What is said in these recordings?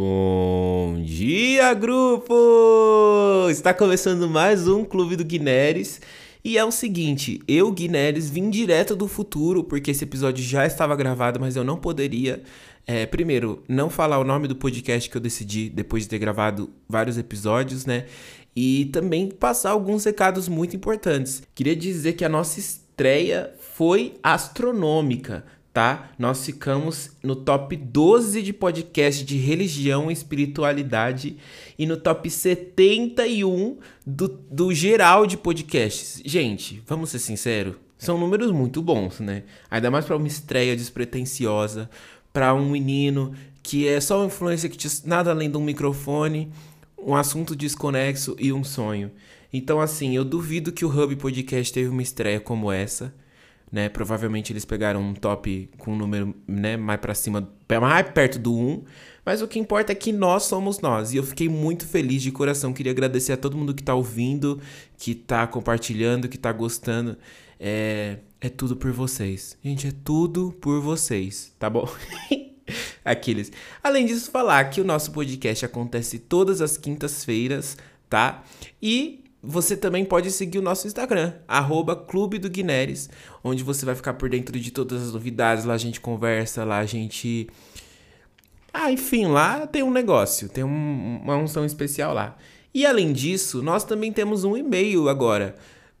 Bom dia, grupo! Está começando mais um Clube do Guineres. E é o seguinte, eu, Guineres, vim direto do futuro, porque esse episódio já estava gravado, mas eu não poderia, é, primeiro, não falar o nome do podcast que eu decidi depois de ter gravado vários episódios, né? E também passar alguns recados muito importantes. Queria dizer que a nossa estreia foi astronômica tá? Nós ficamos no top 12 de podcast de religião e espiritualidade e no top 71 do, do geral de podcasts. Gente, vamos ser sinceros, são números muito bons, né? Ainda mais para uma estreia despretensiosa, para um menino que é só uma influência que nada além de um microfone, um assunto desconexo e um sonho. Então, assim, eu duvido que o Hub Podcast teve uma estreia como essa né? Provavelmente eles pegaram um top com um número, né, mais para cima, mais perto do 1, mas o que importa é que nós somos nós. E eu fiquei muito feliz de coração. Queria agradecer a todo mundo que tá ouvindo, que tá compartilhando, que tá gostando. É, é tudo por vocês. Gente, é tudo por vocês, tá bom? Aqueles. Além disso, falar que o nosso podcast acontece todas as quintas-feiras, tá? E você também pode seguir o nosso Instagram, arroba Clube do onde você vai ficar por dentro de todas as novidades. Lá a gente conversa, lá a gente. Ah, enfim, lá tem um negócio, tem um, uma unção especial lá. E além disso, nós também temos um e-mail agora,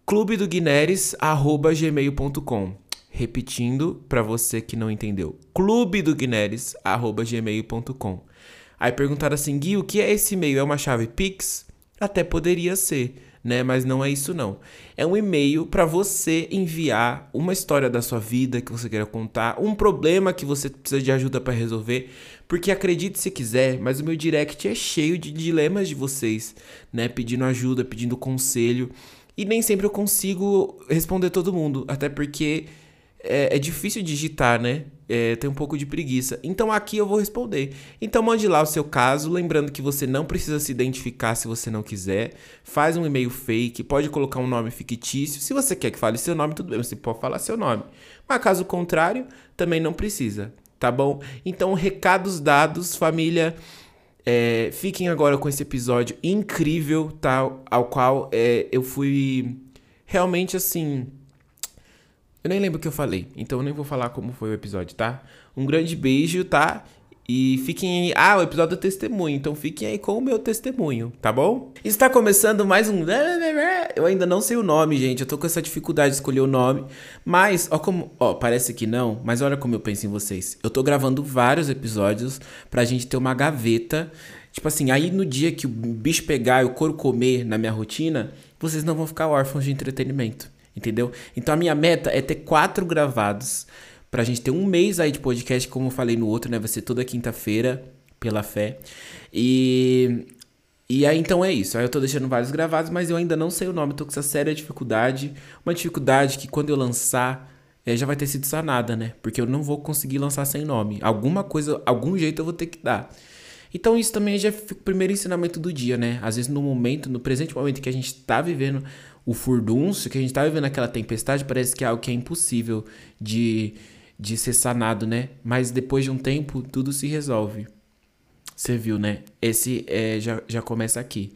clubedoguineres@gmail.com. Repetindo para você que não entendeu, clubedoguineres@gmail.com. Aí perguntaram assim, Gui, o que é esse e-mail? É uma chave Pix? Até poderia ser né? Mas não é isso não. É um e-mail para você enviar uma história da sua vida que você queira contar, um problema que você precisa de ajuda para resolver, porque acredite se quiser, mas o meu direct é cheio de dilemas de vocês, né? Pedindo ajuda, pedindo conselho, e nem sempre eu consigo responder todo mundo, até porque é, é difícil digitar, né? É, tem um pouco de preguiça. Então aqui eu vou responder. Então mande lá o seu caso, lembrando que você não precisa se identificar se você não quiser. Faz um e-mail fake, pode colocar um nome fictício. Se você quer que fale seu nome, tudo bem, você pode falar seu nome. Mas caso contrário, também não precisa, tá bom? Então, recados dados, família. É, fiquem agora com esse episódio incrível, tá? Ao qual é, eu fui realmente assim eu nem lembro o que eu falei, então eu nem vou falar como foi o episódio, tá? Um grande beijo, tá? E fiquem aí. Ah, o episódio do testemunho. Então fiquem aí com o meu testemunho, tá bom? Está começando mais um. Eu ainda não sei o nome, gente. Eu tô com essa dificuldade de escolher o nome. Mas, ó, como. Ó, parece que não. Mas olha como eu penso em vocês. Eu tô gravando vários episódios pra gente ter uma gaveta. Tipo assim, aí no dia que o bicho pegar e o couro comer na minha rotina, vocês não vão ficar órfãos de entretenimento entendeu? Então a minha meta é ter quatro gravados pra gente ter um mês aí de podcast, como eu falei no outro, né? Vai ser toda quinta-feira, pela fé. E. E aí então é isso. Aí eu tô deixando vários gravados, mas eu ainda não sei o nome, tô com essa séria dificuldade. Uma dificuldade que quando eu lançar. É, já vai ter sido sanada, né? Porque eu não vou conseguir lançar sem nome. Alguma coisa, algum jeito eu vou ter que dar. Então isso também já fica o primeiro ensinamento do dia, né? Às vezes no momento, no presente momento que a gente tá vivendo o furdunço, que a gente tá vivendo aquela tempestade, parece que é algo que é impossível de, de ser sanado, né? Mas depois de um tempo, tudo se resolve. Você viu, né? Esse é, já, já começa aqui.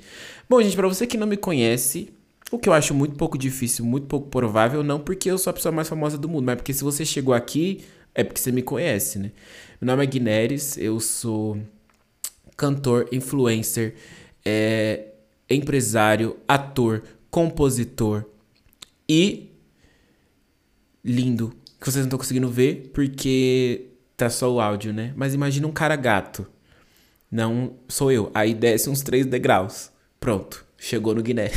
Bom, gente, para você que não me conhece, o que eu acho muito pouco difícil, muito pouco provável, não porque eu sou a pessoa mais famosa do mundo, mas porque se você chegou aqui, é porque você me conhece, né? Meu nome é Guineres, eu sou cantor, influencer, é, empresário, ator, compositor e lindo. Que vocês não estão conseguindo ver porque tá só o áudio, né? Mas imagina um cara gato. Não sou eu. Aí desce uns três degraus. Pronto. Chegou no Guiné.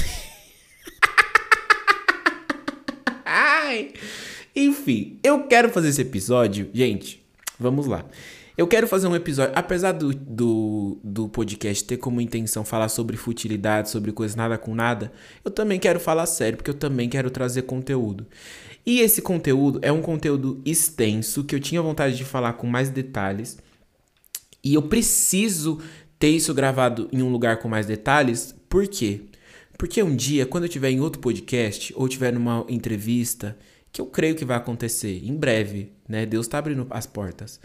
Ai. Enfim, eu quero fazer esse episódio. Gente, vamos lá. Eu quero fazer um episódio, apesar do, do, do podcast ter como intenção falar sobre futilidade, sobre coisas nada com nada, eu também quero falar sério, porque eu também quero trazer conteúdo. E esse conteúdo é um conteúdo extenso que eu tinha vontade de falar com mais detalhes. E eu preciso ter isso gravado em um lugar com mais detalhes, por quê? Porque um dia, quando eu estiver em outro podcast ou estiver numa entrevista, que eu creio que vai acontecer em breve, né? Deus está abrindo as portas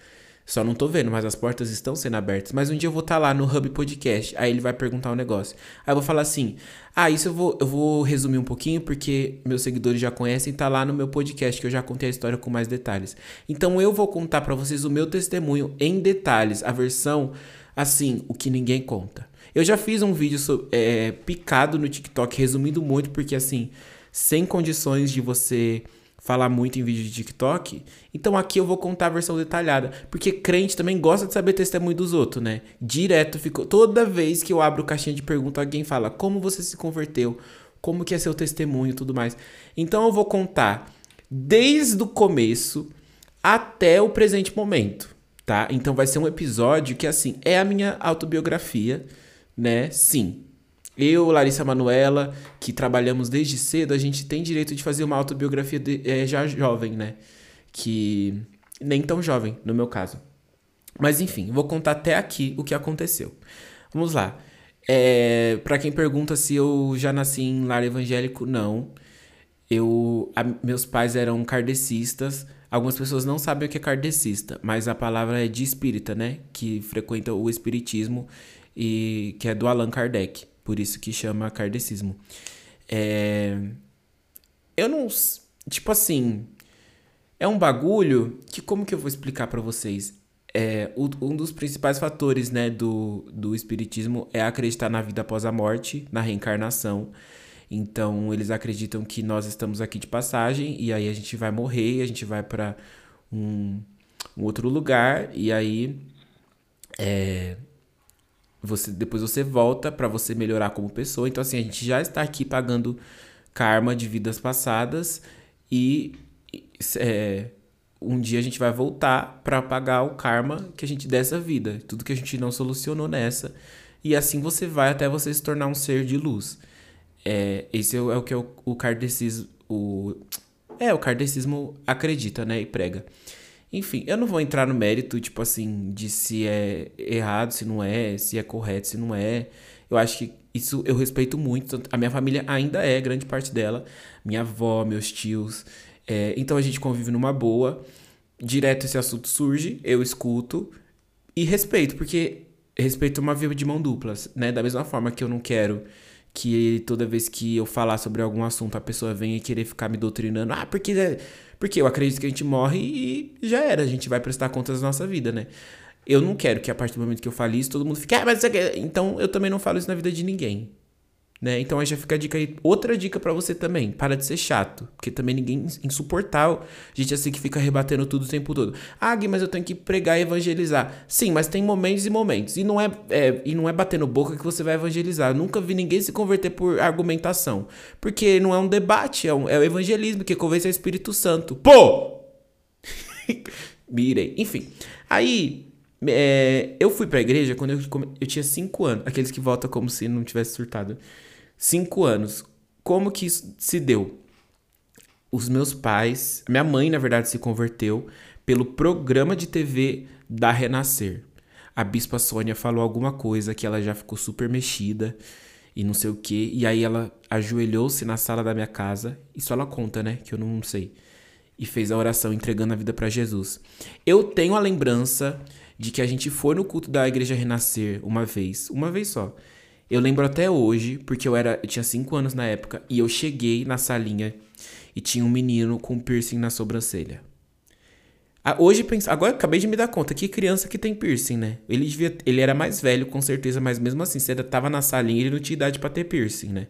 Só não tô vendo, mas as portas estão sendo abertas. Mas um dia eu vou estar tá lá no Hub Podcast. Aí ele vai perguntar um negócio. Aí eu vou falar assim: Ah, isso eu vou, eu vou resumir um pouquinho, porque meus seguidores já conhecem, tá lá no meu podcast, que eu já contei a história com mais detalhes. Então eu vou contar para vocês o meu testemunho em detalhes, a versão assim, o que ninguém conta. Eu já fiz um vídeo sobre, é, picado no TikTok, resumindo muito, porque assim, sem condições de você falar muito em vídeo de TikTok. Então aqui eu vou contar a versão detalhada, porque crente também gosta de saber testemunho dos outros, né? Direto ficou toda vez que eu abro caixinha de pergunta, alguém fala: "Como você se converteu? Como que é seu testemunho?" tudo mais. Então eu vou contar desde o começo até o presente momento, tá? Então vai ser um episódio que assim, é a minha autobiografia, né? Sim, eu, Larissa Manuela, que trabalhamos desde cedo, a gente tem direito de fazer uma autobiografia de, é, já jovem, né? Que nem tão jovem, no meu caso. Mas enfim, vou contar até aqui o que aconteceu. Vamos lá. É, para quem pergunta se eu já nasci em lar evangélico, não. Eu, a, meus pais eram kardecistas. Algumas pessoas não sabem o que é kardecista, mas a palavra é de espírita, né? Que frequenta o espiritismo e que é do Allan Kardec. Por isso que chama kardecismo. É... Eu não. Tipo assim. É um bagulho que, como que eu vou explicar para vocês? É, um dos principais fatores né, do, do espiritismo é acreditar na vida após a morte, na reencarnação. Então, eles acreditam que nós estamos aqui de passagem e aí a gente vai morrer, a gente vai para um, um, outro lugar e aí é, você depois você volta para você melhorar como pessoa. Então assim, a gente já está aqui pagando karma de vidas passadas e é, um dia a gente vai voltar para pagar o karma que a gente dessa vida, tudo que a gente não solucionou nessa. E assim você vai até você se tornar um ser de luz. É, esse é o, é que é o, o kardecismo, o é o kardecismo acredita, né, e prega. Enfim, eu não vou entrar no mérito, tipo assim, de se é errado, se não é, se é correto, se não é. Eu acho que isso eu respeito muito. A minha família ainda é, grande parte dela. Minha avó, meus tios. É, então a gente convive numa boa. Direto esse assunto surge, eu escuto e respeito, porque respeito é uma via de mão dupla, né? Da mesma forma que eu não quero que toda vez que eu falar sobre algum assunto a pessoa venha querer ficar me doutrinando. Ah, porque é porque eu acredito que a gente morre e já era, a gente vai prestar contas da nossa vida, né? Eu não quero que a partir do momento que eu fale isso, todo mundo fique, ah, mas isso Então eu também não falo isso na vida de ninguém. Né? Então aí já fica a dica aí. Outra dica para você também, para de ser chato, porque também ninguém insuportável. Gente assim que fica rebatendo tudo o tempo todo. Ah, Gui, mas eu tenho que pregar e evangelizar. Sim, mas tem momentos e momentos. E não é, é e não é batendo boca que você vai evangelizar. Eu nunca vi ninguém se converter por argumentação, porque não é um debate, é, um, é o evangelismo que convence o Espírito Santo. Pô! Mirei. Enfim. Aí é, eu fui pra igreja quando eu, eu tinha 5 anos. Aqueles que votam como se não tivesse surtado. Cinco anos. Como que isso se deu? Os meus pais, minha mãe, na verdade, se converteu pelo programa de TV da Renascer. A bispa Sônia falou alguma coisa que ela já ficou super mexida e não sei o que. E aí ela ajoelhou-se na sala da minha casa. Isso ela conta, né? Que eu não sei. E fez a oração entregando a vida para Jesus. Eu tenho a lembrança de que a gente foi no culto da igreja Renascer uma vez, uma vez só. Eu lembro até hoje, porque eu era, eu tinha 5 anos na época, e eu cheguei na salinha e tinha um menino com piercing na sobrancelha. Hoje pensa, agora acabei de me dar conta que criança que tem piercing, né? Ele devia, ele era mais velho com certeza, mas mesmo assim, você tava na salinha, ele não tinha idade para ter piercing, né?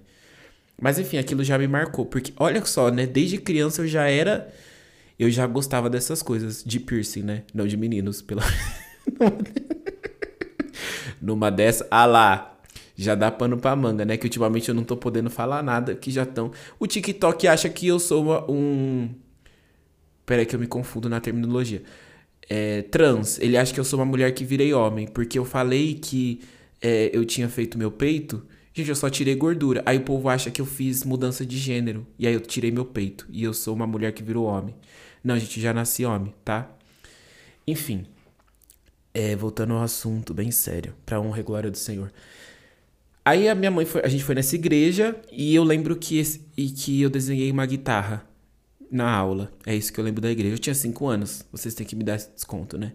Mas enfim, aquilo já me marcou, porque olha só, né? Desde criança eu já era eu já gostava dessas coisas de piercing, né? Não de meninos, pelo Numa dessa, ah lá, já dá pano pra manga, né? Que ultimamente eu não tô podendo falar nada, que já estão. O TikTok acha que eu sou uma, um. Peraí que eu me confundo na terminologia. É, trans, ele acha que eu sou uma mulher que virei homem, porque eu falei que é, eu tinha feito meu peito. Gente, eu só tirei gordura. Aí o povo acha que eu fiz mudança de gênero. E aí eu tirei meu peito. E eu sou uma mulher que virou homem. Não, gente, já nasci homem, tá? Enfim. É, voltando ao assunto, bem sério, pra honra e glória do Senhor. Aí a minha mãe foi, a gente foi nessa igreja e eu lembro que esse, e que eu desenhei uma guitarra na aula. É isso que eu lembro da igreja. Eu tinha 5 anos. Vocês têm que me dar esse desconto, né?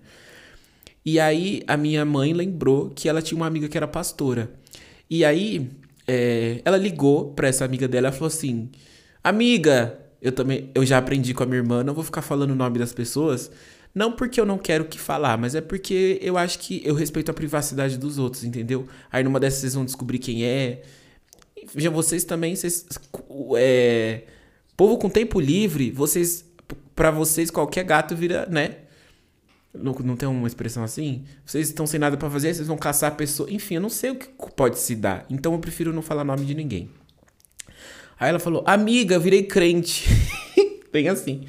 E aí a minha mãe lembrou que ela tinha uma amiga que era pastora. E aí é, ela ligou pra essa amiga dela e falou assim: Amiga, eu também eu já aprendi com a minha irmã, não vou ficar falando o nome das pessoas. Não porque eu não quero que falar, mas é porque eu acho que eu respeito a privacidade dos outros, entendeu? Aí numa dessas vocês vão descobrir quem é. Já vocês também, vocês. É, povo com tempo livre, vocês. para vocês, qualquer gato vira, né? Não, não tem uma expressão assim? Vocês estão sem nada para fazer, vocês vão caçar a pessoa. Enfim, eu não sei o que pode se dar. Então eu prefiro não falar nome de ninguém. Aí ela falou: Amiga, virei crente. Bem assim.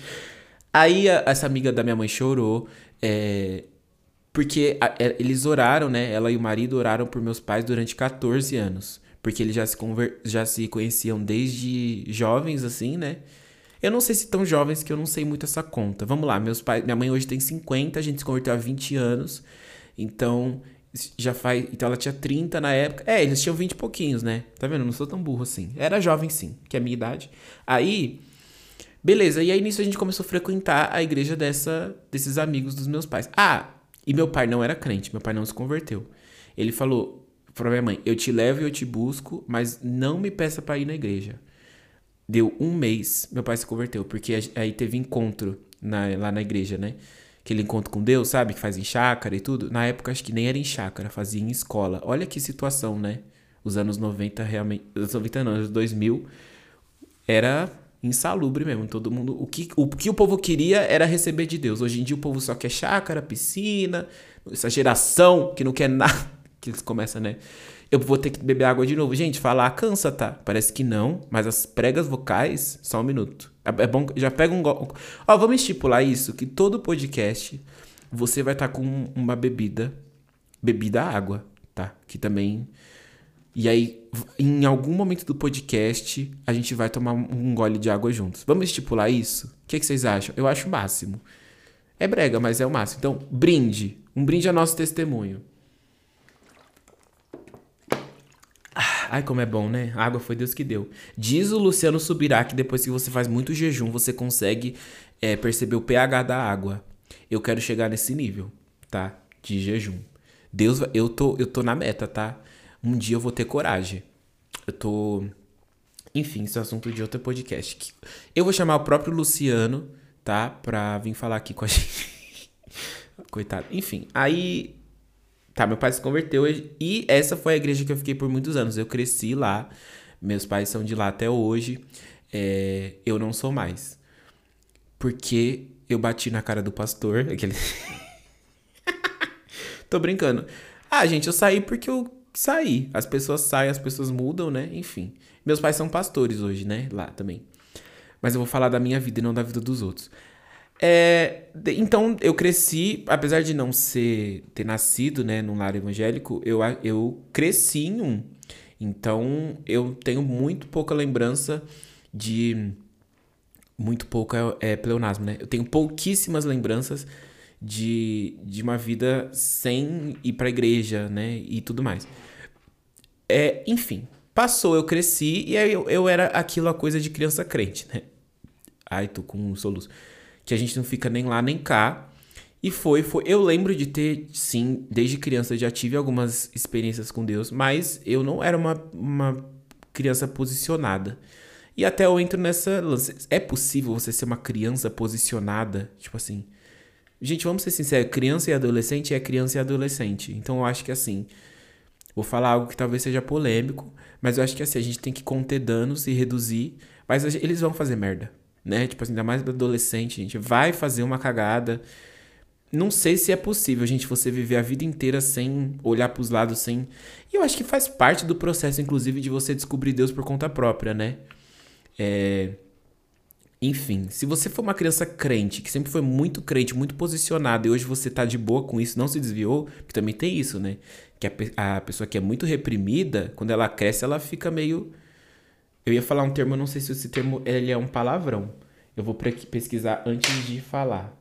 Aí a, essa amiga da minha mãe chorou. É, porque a, é, eles oraram, né? Ela e o marido oraram por meus pais durante 14 anos. Porque eles já se, conver, já se conheciam desde jovens, assim, né? Eu não sei se tão jovens que eu não sei muito essa conta. Vamos lá, meus pais, minha mãe hoje tem 50, a gente se converteu há 20 anos. Então, já faz, então ela tinha 30 na época. É, eles tinham 20 e pouquinhos, né? Tá vendo? Eu não sou tão burro assim. Era jovem sim, que é a minha idade. Aí, beleza, e aí nisso a gente começou a frequentar a igreja dessa desses amigos dos meus pais. Ah, e meu pai não era crente, meu pai não se converteu. Ele falou pra minha mãe: "Eu te levo e eu te busco, mas não me peça para ir na igreja". Deu um mês, meu pai se converteu, porque aí teve encontro na, lá na igreja, né? Aquele encontro com Deus, sabe? Que faz em chácara e tudo. Na época, acho que nem era em chácara, fazia em escola. Olha que situação, né? Os anos 90, realmente. Os 90 não, os 2000 era insalubre mesmo. Todo mundo. O que, o que o povo queria era receber de Deus. Hoje em dia o povo só quer chácara, piscina. Essa geração que não quer nada. Que eles começam, né? eu vou ter que beber água de novo. Gente, falar cansa, tá? Parece que não, mas as pregas vocais, só um minuto. É, é bom, já pega um. Ó, vamos estipular isso: que todo podcast você vai estar tá com uma bebida, bebida água, tá? Que também. E aí, em algum momento do podcast, a gente vai tomar um gole de água juntos. Vamos estipular isso? O que, que vocês acham? Eu acho o máximo. É brega, mas é o máximo. Então, brinde. Um brinde a nosso testemunho. Ai, como é bom, né? A água foi Deus que deu. Diz o Luciano Subirá que depois que você faz muito jejum, você consegue é, perceber o pH da água. Eu quero chegar nesse nível, tá? De jejum. Deus, eu tô, eu tô na meta, tá? Um dia eu vou ter coragem. Eu tô. Enfim, isso é assunto de outro podcast. Eu vou chamar o próprio Luciano, tá? Pra vir falar aqui com a gente. Coitado. Enfim, aí Tá, meu pai se converteu e essa foi a igreja que eu fiquei por muitos anos. Eu cresci lá, meus pais são de lá até hoje. É, eu não sou mais. Porque eu bati na cara do pastor. Aquele... Tô brincando. Ah, gente, eu saí porque eu saí. As pessoas saem, as pessoas mudam, né? Enfim. Meus pais são pastores hoje, né? Lá também. Mas eu vou falar da minha vida e não da vida dos outros. É, então eu cresci, apesar de não ser ter nascido, né, num lar evangélico, eu, eu cresci em um. Então eu tenho muito pouca lembrança de muito pouca é, pleonasmo, né? Eu tenho pouquíssimas lembranças de, de uma vida sem ir para igreja, né, e tudo mais. É, enfim, passou, eu cresci e aí eu, eu era aquilo a coisa de criança crente, né? Ai, tô com um soluço que a gente não fica nem lá nem cá. E foi, foi. Eu lembro de ter, sim, desde criança já tive algumas experiências com Deus, mas eu não era uma, uma criança posicionada. E até eu entro nessa lance. É possível você ser uma criança posicionada? Tipo assim. Gente, vamos ser sinceros: criança e adolescente é criança e adolescente. Então eu acho que assim. Vou falar algo que talvez seja polêmico, mas eu acho que assim, a gente tem que conter danos e reduzir. Mas eles vão fazer merda né? Tipo assim, ainda mais adolescente, gente vai fazer uma cagada. Não sei se é possível, gente, você viver a vida inteira sem olhar para os lados, sem. E eu acho que faz parte do processo, inclusive, de você descobrir Deus por conta própria, né? É... Enfim, se você for uma criança crente, que sempre foi muito crente, muito posicionada, e hoje você tá de boa com isso, não se desviou, porque também tem isso, né? Que a, a pessoa que é muito reprimida, quando ela cresce, ela fica meio eu ia falar um termo, eu não sei se esse termo ele é um palavrão. Eu vou pesquisar antes de falar.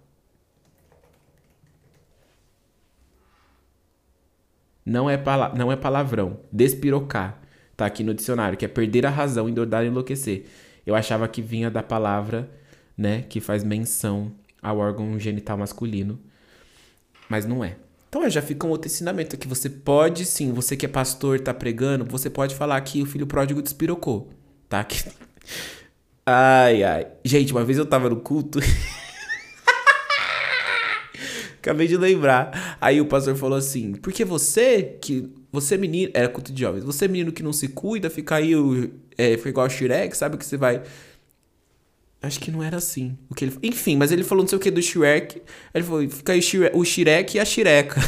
Não é, não é palavrão. Despirocar. Tá aqui no dicionário, que é perder a razão, endordar e enlouquecer. Eu achava que vinha da palavra, né, que faz menção ao órgão genital masculino. Mas não é. Então já fica um outro ensinamento que você pode sim, você que é pastor, tá pregando, você pode falar que o filho pródigo despirocou, tá? Ai, ai. Gente, uma vez eu tava no culto. Acabei de lembrar. Aí o pastor falou assim: porque você que. Você menino. Era culto de jovens. Você menino que não se cuida, fica aí. É, foi igual o Shrek, sabe que você vai. Acho que não era assim. O que ele... Enfim, mas ele falou não sei o que do Shrek. Ele falou: fica aí o Shrek e a Shireka.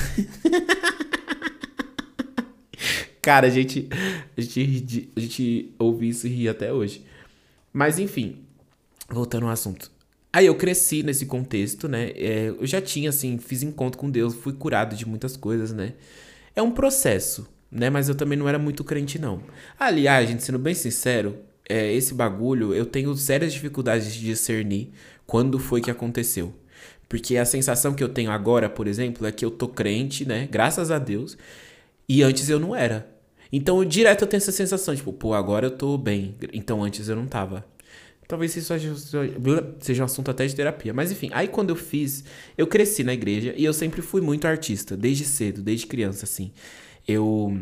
Cara, a gente, a gente, a gente ouve isso e ri até hoje. Mas enfim, voltando ao assunto. Aí eu cresci nesse contexto, né? É, eu já tinha, assim, fiz encontro com Deus, fui curado de muitas coisas, né? É um processo, né? Mas eu também não era muito crente, não. Aliás, gente, sendo bem sincero, é, esse bagulho eu tenho sérias dificuldades de discernir quando foi que aconteceu. Porque a sensação que eu tenho agora, por exemplo, é que eu tô crente, né? Graças a Deus. E antes eu não era. Então, direto eu tenho essa sensação, tipo, pô, agora eu tô bem. Então antes eu não tava. Talvez isso seja um assunto até de terapia. Mas enfim, aí quando eu fiz, eu cresci na igreja e eu sempre fui muito artista, desde cedo, desde criança, assim. Eu.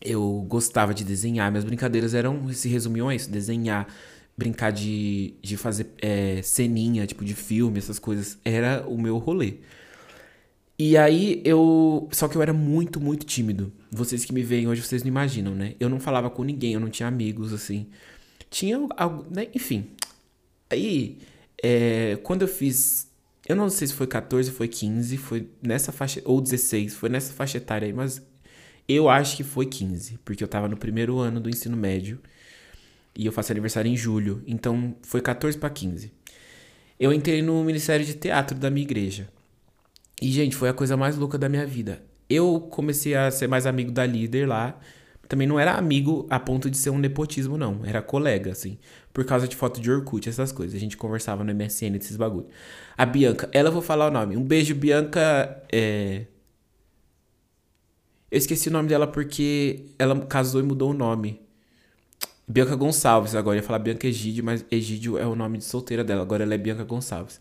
Eu gostava de desenhar, minhas brincadeiras eram. se resumiam a isso: desenhar, brincar de, de fazer é, ceninha, tipo de filme, essas coisas. Era o meu rolê. E aí eu. Só que eu era muito, muito tímido. Vocês que me veem hoje, vocês não imaginam, né? Eu não falava com ninguém, eu não tinha amigos, assim. Tinha algo, né? Enfim. Aí, é, quando eu fiz. Eu não sei se foi 14, foi 15, foi nessa faixa. Ou 16, foi nessa faixa etária aí, mas eu acho que foi 15, porque eu tava no primeiro ano do ensino médio. E eu faço aniversário em julho. Então foi 14 para 15. Eu entrei no Ministério de Teatro da minha igreja. E, gente, foi a coisa mais louca da minha vida. Eu comecei a ser mais amigo da líder lá também não era amigo a ponto de ser um nepotismo, não. Era colega, assim. Por causa de foto de Orkut, essas coisas. A gente conversava no MSN desses bagulho. A Bianca, ela vou falar o nome. Um beijo, Bianca. É... Eu esqueci o nome dela porque ela casou e mudou o nome. Bianca Gonçalves, agora eu ia falar Bianca Egídio, mas Egídio é o nome de solteira dela. Agora ela é Bianca Gonçalves.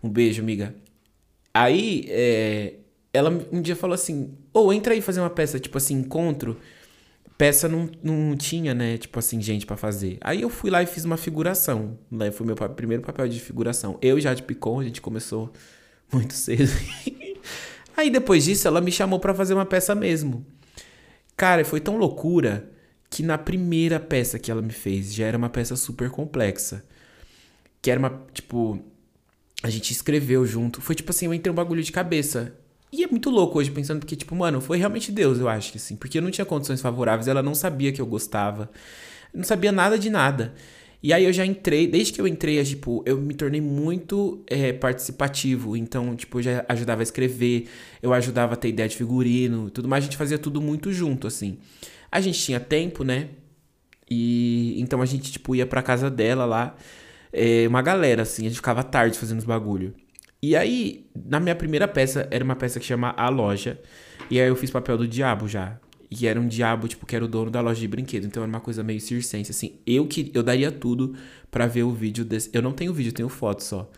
Um beijo, amiga. Aí, é... ela um dia falou assim: Ou oh, entra aí fazer uma peça, tipo assim, encontro peça não, não tinha, né, tipo assim, gente para fazer. Aí eu fui lá e fiz uma figuração. Né? Foi meu primeiro papel de figuração. Eu já de Picon, a gente começou muito cedo. Aí depois disso ela me chamou para fazer uma peça mesmo. Cara, foi tão loucura que na primeira peça que ela me fez já era uma peça super complexa. Que era uma, tipo, a gente escreveu junto. Foi tipo assim, eu entrei um bagulho de cabeça. E é muito louco hoje pensando porque, tipo, mano, foi realmente Deus, eu acho que assim. Porque eu não tinha condições favoráveis, ela não sabia que eu gostava. não sabia nada de nada. E aí eu já entrei, desde que eu entrei, tipo, eu me tornei muito é, participativo. Então, tipo, eu já ajudava a escrever, eu ajudava a ter ideia de figurino, tudo mais. A gente fazia tudo muito junto, assim. A gente tinha tempo, né? E então a gente, tipo, ia pra casa dela lá. É, uma galera, assim, a gente ficava tarde fazendo os bagulho. E aí, na minha primeira peça, era uma peça que chama A Loja. E aí eu fiz papel do diabo já. E era um diabo, tipo, que era o dono da loja de brinquedo. Então era uma coisa meio circense, assim. Eu que eu daria tudo para ver o vídeo desse. Eu não tenho vídeo, eu tenho foto só.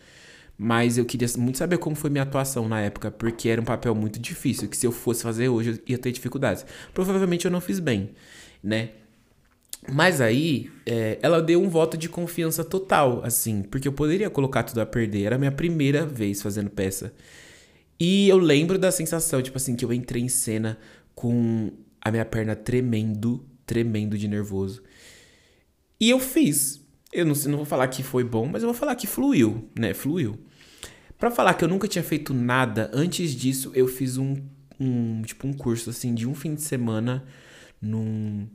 Mas eu queria muito saber como foi minha atuação na época, porque era um papel muito difícil, que se eu fosse fazer hoje eu ia ter dificuldades. Provavelmente eu não fiz bem, né? Mas aí, é, ela deu um voto de confiança total, assim, porque eu poderia colocar tudo a perder. Era a minha primeira vez fazendo peça. E eu lembro da sensação, tipo assim, que eu entrei em cena com a minha perna tremendo, tremendo de nervoso. E eu fiz. Eu não, não vou falar que foi bom, mas eu vou falar que fluiu, né? Fluiu. Para falar que eu nunca tinha feito nada, antes disso eu fiz um, um tipo um curso assim de um fim de semana num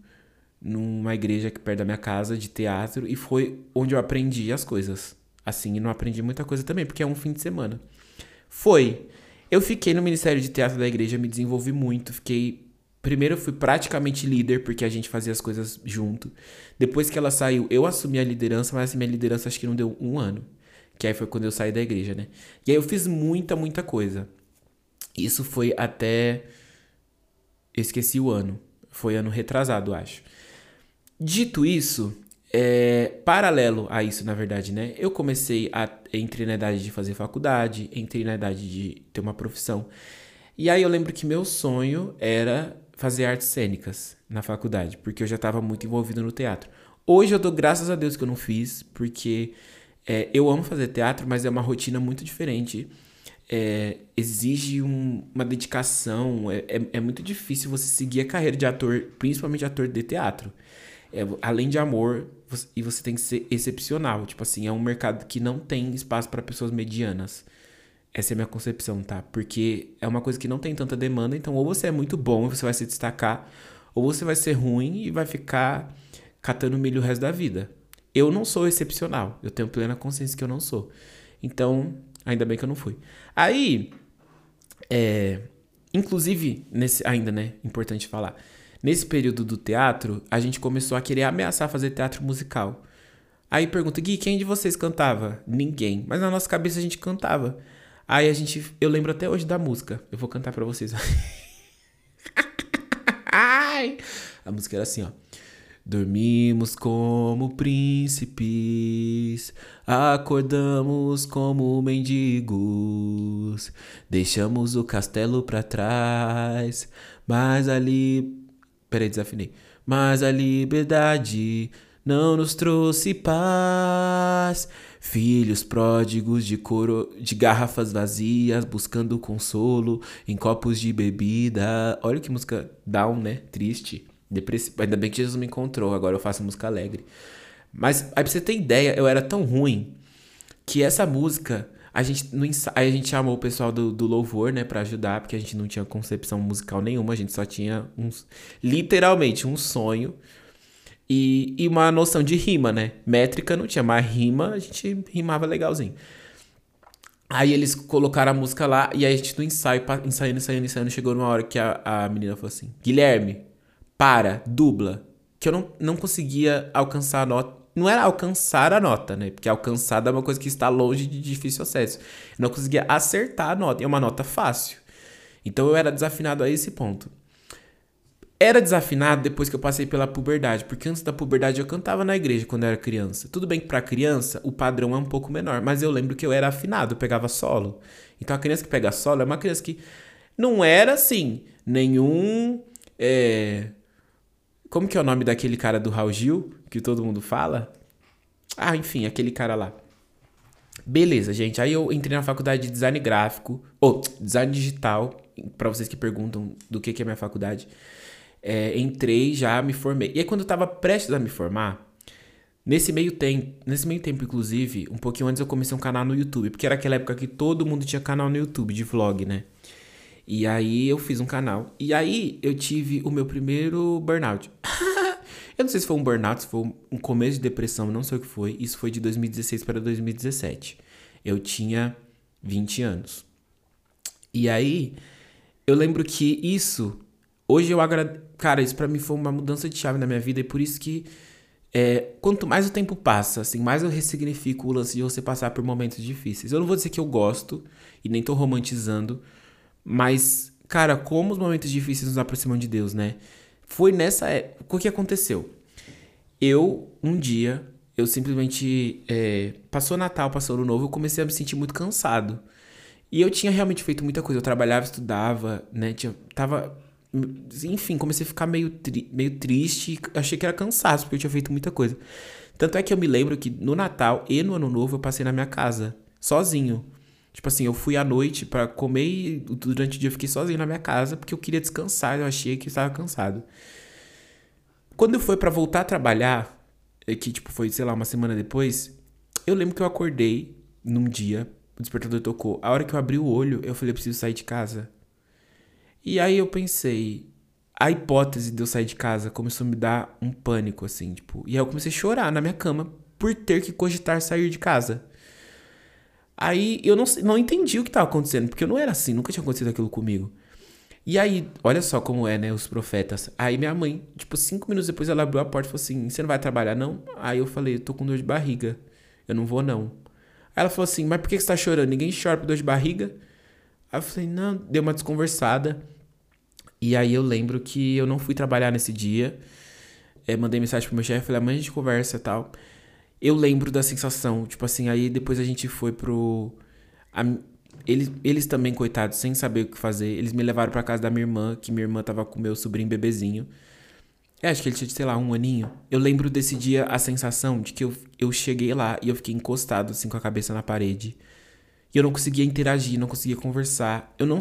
numa igreja aqui perto da minha casa de teatro e foi onde eu aprendi as coisas. Assim, e não aprendi muita coisa também, porque é um fim de semana. Foi. Eu fiquei no Ministério de Teatro da igreja, me desenvolvi muito, fiquei Primeiro eu fui praticamente líder, porque a gente fazia as coisas junto. Depois que ela saiu, eu assumi a liderança, mas a minha liderança acho que não deu um ano. Que aí foi quando eu saí da igreja, né? E aí eu fiz muita, muita coisa. Isso foi até. Eu esqueci o ano. Foi ano retrasado, acho. Dito isso, é, paralelo a isso, na verdade, né? Eu comecei a entrei na idade de fazer faculdade, entrei na idade de ter uma profissão. E aí eu lembro que meu sonho era fazer artes cênicas na faculdade, porque eu já estava muito envolvido no teatro. Hoje eu dou graças a Deus que eu não fiz, porque é, eu amo fazer teatro, mas é uma rotina muito diferente. É, exige um, uma dedicação, é, é, é, muito difícil você seguir a carreira de ator, principalmente ator de teatro. É, além de amor, você, e você tem que ser excepcional. Tipo assim, é um mercado que não tem espaço para pessoas medianas. Essa é a minha concepção, tá? Porque é uma coisa que não tem tanta demanda, então ou você é muito bom e você vai se destacar, ou você vai ser ruim e vai ficar catando milho o resto da vida. Eu não sou excepcional, eu tenho plena consciência que eu não sou. Então, ainda bem que eu não fui. Aí, é, inclusive, nesse, ainda, né, importante falar, nesse período do teatro, a gente começou a querer ameaçar fazer teatro musical. Aí pergunta, Gui, quem de vocês cantava? Ninguém. Mas na nossa cabeça a gente cantava. Aí a gente. Eu lembro até hoje da música. Eu vou cantar pra vocês. Ai! A música era assim, ó. Dormimos como príncipes, acordamos como mendigos, deixamos o castelo para trás, mas ali. Peraí, desafinei. Mas a liberdade não nos trouxe paz. Filhos pródigos de coro, de garrafas vazias, buscando consolo em copos de bebida. Olha que música down, né? Triste. Depressivo. Ainda bem que Jesus me encontrou, agora eu faço música alegre. Mas aí pra você ter ideia, eu era tão ruim que essa música, a gente, no aí a gente chamou o pessoal do, do louvor, né, pra ajudar, porque a gente não tinha concepção musical nenhuma, a gente só tinha uns, literalmente um sonho e, e uma noção de rima, né? Métrica não tinha, mas rima a gente rimava legalzinho. Aí eles colocaram a música lá e aí a gente no ensaio, ensaiando, ensaiando, ensaiando, chegou numa hora que a, a menina falou assim: Guilherme, para, dubla. Que eu não, não conseguia alcançar a nota. Não era alcançar a nota, né? Porque alcançar é uma coisa que está longe de difícil acesso. Eu não conseguia acertar a nota. E é uma nota fácil. Então eu era desafinado a esse ponto. Era desafinado depois que eu passei pela puberdade, porque antes da puberdade eu cantava na igreja quando eu era criança. Tudo bem que para criança o padrão é um pouco menor, mas eu lembro que eu era afinado, eu pegava solo. Então a criança que pega solo é uma criança que não era assim, nenhum. É... Como que é o nome daquele cara do Raul Gil, que todo mundo fala? Ah, enfim, aquele cara lá. Beleza, gente. Aí eu entrei na faculdade de design gráfico, ou design digital, para vocês que perguntam do que, que é minha faculdade é, entrei, já me formei. E aí, quando eu tava prestes a me formar, nesse meio tempo, nesse meio tempo, inclusive, um pouquinho antes eu comecei um canal no YouTube, porque era aquela época que todo mundo tinha canal no YouTube de vlog, né? E aí eu fiz um canal. E aí eu tive o meu primeiro burnout. eu não sei se foi um burnout, se foi um começo de depressão, não sei o que foi. Isso foi de 2016 para 2017. Eu tinha 20 anos. E aí eu lembro que isso Hoje eu agradeço. Cara, isso para mim foi uma mudança de chave na minha vida e por isso que é, quanto mais o tempo passa, assim, mais eu ressignifico o lance de você passar por momentos difíceis. Eu não vou dizer que eu gosto e nem tô romantizando, mas, cara, como os momentos difíceis nos aproximam de Deus, né? Foi nessa época. O que aconteceu? Eu, um dia, eu simplesmente. É, passou Natal, passou Ano Novo, eu comecei a me sentir muito cansado. E eu tinha realmente feito muita coisa. Eu trabalhava, estudava, né? Tinha, tava enfim, comecei a ficar meio, tri meio triste. Achei que era cansaço, porque eu tinha feito muita coisa. Tanto é que eu me lembro que no Natal e no Ano Novo eu passei na minha casa, sozinho. Tipo assim, eu fui à noite para comer e durante o dia eu fiquei sozinho na minha casa porque eu queria descansar, eu achei que estava cansado. Quando eu fui para voltar a trabalhar, é que tipo foi, sei lá, uma semana depois, eu lembro que eu acordei num dia, o despertador tocou. A hora que eu abri o olho, eu falei, eu preciso sair de casa. E aí eu pensei, a hipótese de eu sair de casa começou a me dar um pânico, assim, tipo. E aí eu comecei a chorar na minha cama por ter que cogitar sair de casa. Aí eu não, não entendi o que estava acontecendo, porque eu não era assim, nunca tinha acontecido aquilo comigo. E aí, olha só como é, né, os profetas. Aí minha mãe, tipo, cinco minutos depois ela abriu a porta e falou assim: Você não vai trabalhar, não? Aí eu falei: tô com dor de barriga. Eu não vou, não. Aí ela falou assim: Mas por que você tá chorando? Ninguém chora por dor de barriga? Aí eu falei: Não, deu uma desconversada. E aí eu lembro que eu não fui trabalhar nesse dia. É, mandei mensagem pro meu chefe, falei, amanhã a gente conversa e tal. Eu lembro da sensação, tipo assim, aí depois a gente foi pro. A, eles, eles também, coitados, sem saber o que fazer, eles me levaram pra casa da minha irmã, que minha irmã tava com meu sobrinho bebezinho. Eu acho que ele tinha, sei lá, um aninho. Eu lembro desse dia a sensação de que eu, eu cheguei lá e eu fiquei encostado, assim, com a cabeça na parede. E eu não conseguia interagir, não conseguia conversar. Eu não,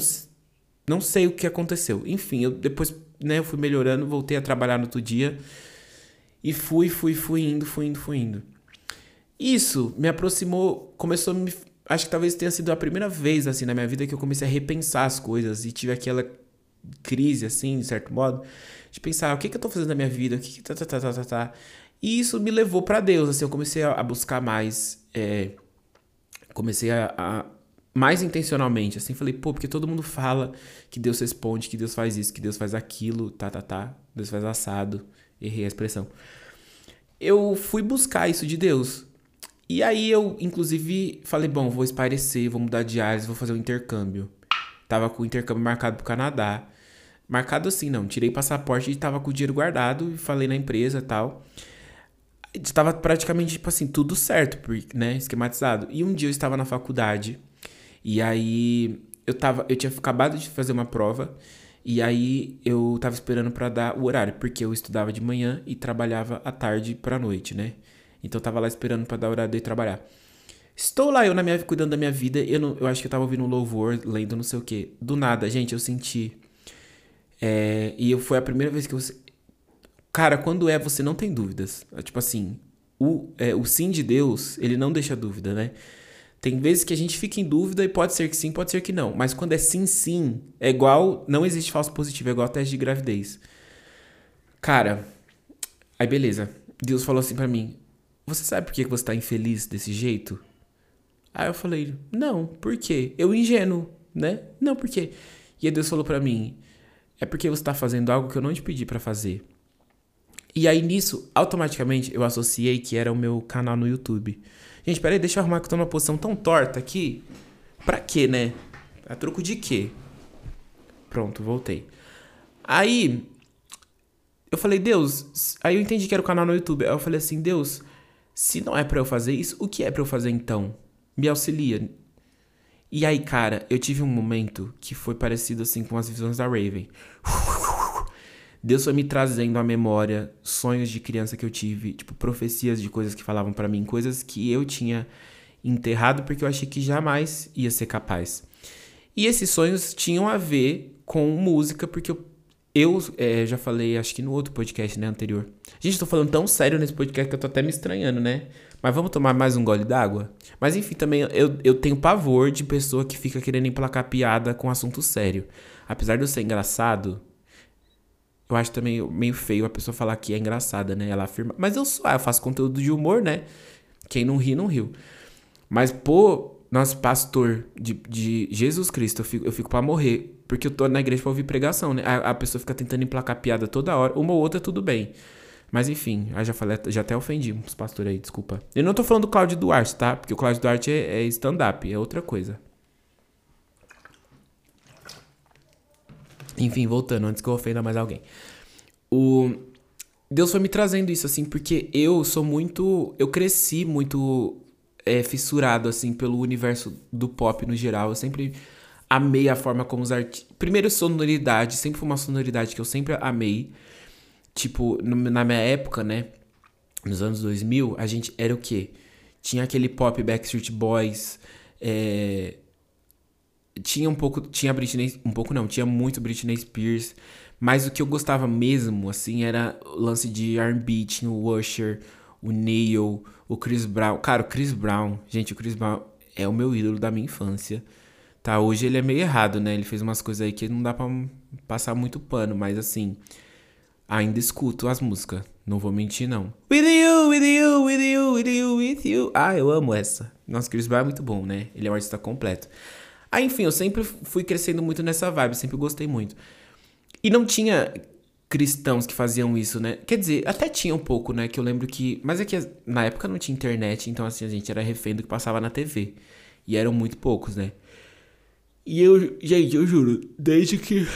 não sei o que aconteceu. Enfim, eu depois, né, eu fui melhorando, voltei a trabalhar no outro dia. E fui, fui, fui indo, fui indo, fui indo. Isso me aproximou, começou a me acho que talvez tenha sido a primeira vez, assim, na minha vida que eu comecei a repensar as coisas e tive aquela crise, assim, de certo modo, de pensar o que, que eu tô fazendo na minha vida, o que que tá, tá, tá, tá, tá, tá. E isso me levou para Deus, assim, eu comecei a, buscar mais, é, comecei a, a, mais intencionalmente, assim, falei, pô, porque todo mundo fala que Deus responde, que Deus faz isso, que Deus faz aquilo, tá, tá, tá, Deus faz assado, errei a expressão. Eu fui buscar isso de Deus, e aí eu, inclusive, falei, bom, vou espairecer, vou mudar de áreas, vou fazer um intercâmbio. Tava com o intercâmbio marcado pro Canadá. Marcado assim, não. Tirei passaporte e tava com o dinheiro guardado e falei na empresa tal. Estava praticamente, tipo assim, tudo certo, né? Esquematizado. E um dia eu estava na faculdade e aí eu tava. Eu tinha acabado de fazer uma prova. E aí eu tava esperando para dar o horário, porque eu estudava de manhã e trabalhava à tarde pra noite, né? Então eu tava lá esperando para dar hora de trabalhar. Estou lá, eu na minha cuidando da minha vida. Eu, não, eu acho que eu tava ouvindo um louvor, lendo não sei o que. Do nada, gente, eu senti. É, e eu, foi a primeira vez que você. Cara, quando é, você não tem dúvidas. É, tipo assim, o, é, o sim de Deus, ele não deixa dúvida, né? Tem vezes que a gente fica em dúvida e pode ser que sim, pode ser que não. Mas quando é sim, sim, é igual. Não existe falso positivo, é igual teste de gravidez. Cara, aí beleza. Deus falou assim para mim: você sabe por que você tá infeliz desse jeito? Aí eu falei, não, por quê? Eu ingênuo, né? Não, por quê? E Deus falou para mim, é porque você tá fazendo algo que eu não te pedi para fazer. E aí nisso, automaticamente eu associei que era o meu canal no YouTube. Gente, peraí, deixa eu arrumar que eu tô numa posição tão torta aqui. Pra quê, né? A troco de quê? Pronto, voltei. Aí, eu falei, Deus. Aí eu entendi que era o canal no YouTube. Aí eu falei assim, Deus, se não é para eu fazer isso, o que é para eu fazer então? Me auxilia. E aí, cara, eu tive um momento que foi parecido assim com as visões da Raven. Deus foi me trazendo à memória sonhos de criança que eu tive, tipo profecias de coisas que falavam para mim, coisas que eu tinha enterrado porque eu achei que jamais ia ser capaz. E esses sonhos tinham a ver com música, porque eu eu é, já falei, acho que no outro podcast, né, anterior. Gente, tô falando tão sério nesse podcast que eu tô até me estranhando, né? Mas vamos tomar mais um gole d'água? Mas enfim, também eu, eu tenho pavor de pessoa que fica querendo emplacar piada com assunto sério. Apesar de eu ser engraçado, eu acho também meio feio a pessoa falar que é engraçada, né? Ela afirma. Mas eu sou, eu faço conteúdo de humor, né? Quem não ri, não riu. Mas, pô, nosso pastor de, de Jesus Cristo, eu fico, eu fico pra morrer. Porque eu tô na igreja pra ouvir pregação, né? A, a pessoa fica tentando emplacar piada toda hora. Uma ou outra, tudo bem. Mas enfim, já falei, já até ofendi os pastores aí, desculpa. Eu não tô falando do Cláudio Duarte, tá? Porque o Cláudio Duarte é, é stand-up, é outra coisa. Enfim, voltando, antes que eu ofenda mais alguém. O Deus foi me trazendo isso, assim, porque eu sou muito. Eu cresci muito é, fissurado, assim, pelo universo do pop no geral. Eu sempre amei a forma como os artistas. Primeiro, sonoridade, sempre foi uma sonoridade que eu sempre amei. Tipo, na minha época, né? Nos anos 2000, a gente era o quê? Tinha aquele pop Backstreet Boys. É... Tinha um pouco. Tinha Britney. Um pouco não, tinha muito Britney Spears. Mas o que eu gostava mesmo, assim, era o lance de RB. Tinha o Usher, o Neil, o Chris Brown. Cara, o Chris Brown. Gente, o Chris Brown é o meu ídolo da minha infância. Tá, hoje ele é meio errado, né? Ele fez umas coisas aí que não dá pra passar muito pano, mas assim, ainda escuto as músicas. Não vou mentir, não. With you, with you, with you, with you, with you. Ah, eu amo essa. Nossa, Chris Brown é muito bom, né? Ele é um artista completo. Ah, enfim, eu sempre fui crescendo muito nessa vibe, sempre gostei muito. E não tinha cristãos que faziam isso, né? Quer dizer, até tinha um pouco, né? Que eu lembro que. Mas é que na época não tinha internet, então assim, a gente era refém do que passava na TV. E eram muito poucos, né? E eu, gente, eu juro, desde que.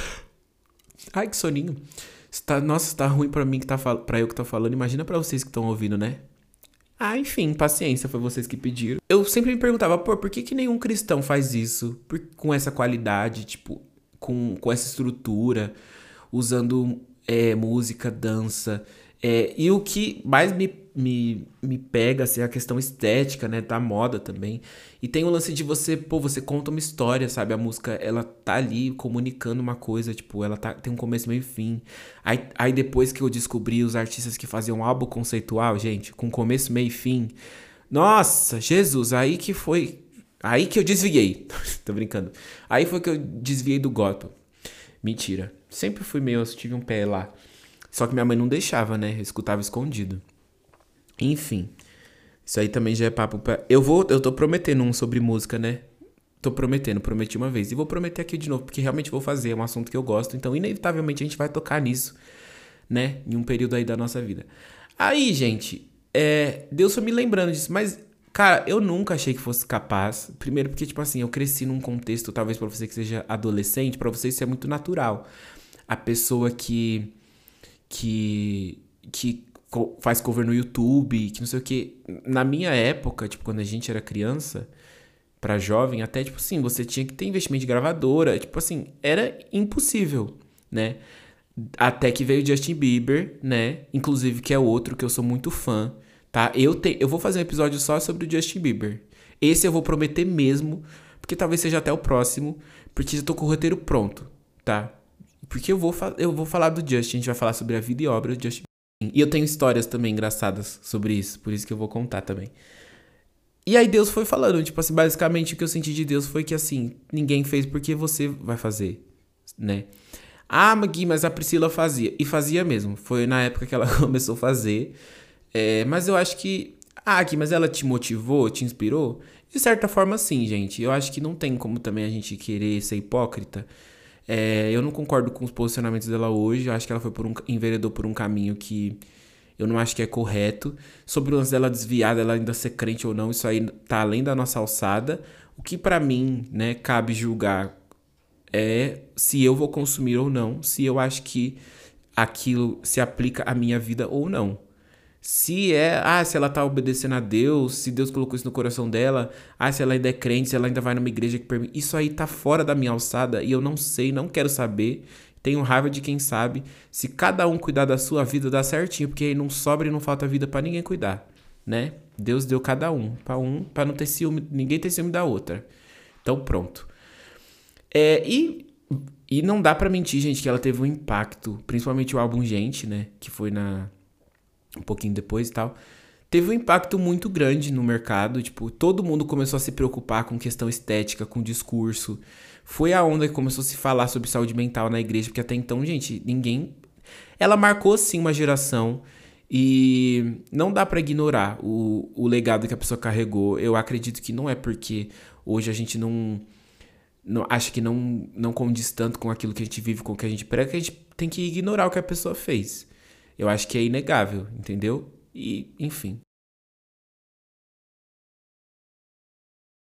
Ai, que soninho. Está, nossa, está ruim para mim que tá para eu que tô falando. Imagina para vocês que estão ouvindo, né? Ah, enfim, paciência, foi vocês que pediram. Eu sempre me perguntava, pô, por que, que nenhum cristão faz isso? Por, com essa qualidade, tipo, com, com essa estrutura, usando é, música, dança. É, e o que mais me, me, me pega assim, é a questão estética, né? Da moda também. E tem o lance de você, pô, você conta uma história, sabe? A música, ela tá ali comunicando uma coisa, tipo, ela tá, tem um começo, meio e fim. Aí, aí depois que eu descobri os artistas que faziam um álbum conceitual, gente, com começo, meio e fim. Nossa, Jesus, aí que foi. Aí que eu desviei. Tô brincando. Aí foi que eu desviei do goto. Mentira. Sempre fui meio, tive um pé lá. Só que minha mãe não deixava, né? Eu escutava escondido. Enfim. Isso aí também já é papo pra... Eu vou, eu tô prometendo um sobre música, né? Tô prometendo, prometi uma vez. E vou prometer aqui de novo, porque realmente vou fazer, é um assunto que eu gosto. Então, inevitavelmente, a gente vai tocar nisso, né? Em um período aí da nossa vida. Aí, gente, é... Deus foi me lembrando disso, mas, cara, eu nunca achei que fosse capaz. Primeiro, porque, tipo assim, eu cresci num contexto, talvez para você que seja adolescente, para você isso é muito natural. A pessoa que que, que faz cover no YouTube, que não sei o que. Na minha época, tipo, quando a gente era criança, para jovem, até, tipo assim, você tinha que ter investimento de gravadora. Tipo assim, era impossível, né? Até que veio Justin Bieber, né? Inclusive, que é outro que eu sou muito fã, tá? Eu, te, eu vou fazer um episódio só sobre o Justin Bieber. Esse eu vou prometer mesmo, porque talvez seja até o próximo, porque já tô com o roteiro pronto, tá? Porque eu vou, eu vou falar do Justin, a gente vai falar sobre a vida e obra do Justin. E eu tenho histórias também engraçadas sobre isso, por isso que eu vou contar também. E aí Deus foi falando, tipo assim, basicamente o que eu senti de Deus foi que assim, ninguém fez porque você vai fazer, né? Ah, Magui, mas a Priscila fazia. E fazia mesmo. Foi na época que ela começou a fazer. É, mas eu acho que. Ah, Gui, mas ela te motivou, te inspirou? De certa forma, sim, gente. Eu acho que não tem como também a gente querer ser hipócrita é, eu não concordo com os posicionamentos dela hoje. Eu acho que ela foi por um, enveredou por um caminho que eu não acho que é correto. Sobre o lance dela desviar, dela ainda ser crente ou não, isso aí tá além da nossa alçada. O que para mim, né, cabe julgar é se eu vou consumir ou não, se eu acho que aquilo se aplica à minha vida ou não. Se é, ah, se ela tá obedecendo a Deus, se Deus colocou isso no coração dela, ah, se ela ainda é crente, se ela ainda vai numa igreja que permite. Isso aí tá fora da minha alçada e eu não sei, não quero saber. Tenho raiva de quem sabe. Se cada um cuidar da sua vida, dá certinho, porque aí não sobra e não falta vida para ninguém cuidar, né? Deus deu cada um, para um, para não ter ciúme, ninguém ter ciúme da outra. Então, pronto. É, e e não dá para mentir, gente, que ela teve um impacto, principalmente o álbum Gente, né, que foi na um pouquinho depois e tal, teve um impacto muito grande no mercado. Tipo, todo mundo começou a se preocupar com questão estética, com discurso. Foi a onda que começou a se falar sobre saúde mental na igreja, porque até então, gente, ninguém. Ela marcou sim uma geração e não dá para ignorar o, o legado que a pessoa carregou. Eu acredito que não é porque hoje a gente não. não acha que não, não condiz tanto com aquilo que a gente vive, com o que a gente prega, que a gente tem que ignorar o que a pessoa fez. Eu acho que é inegável, entendeu? E, enfim.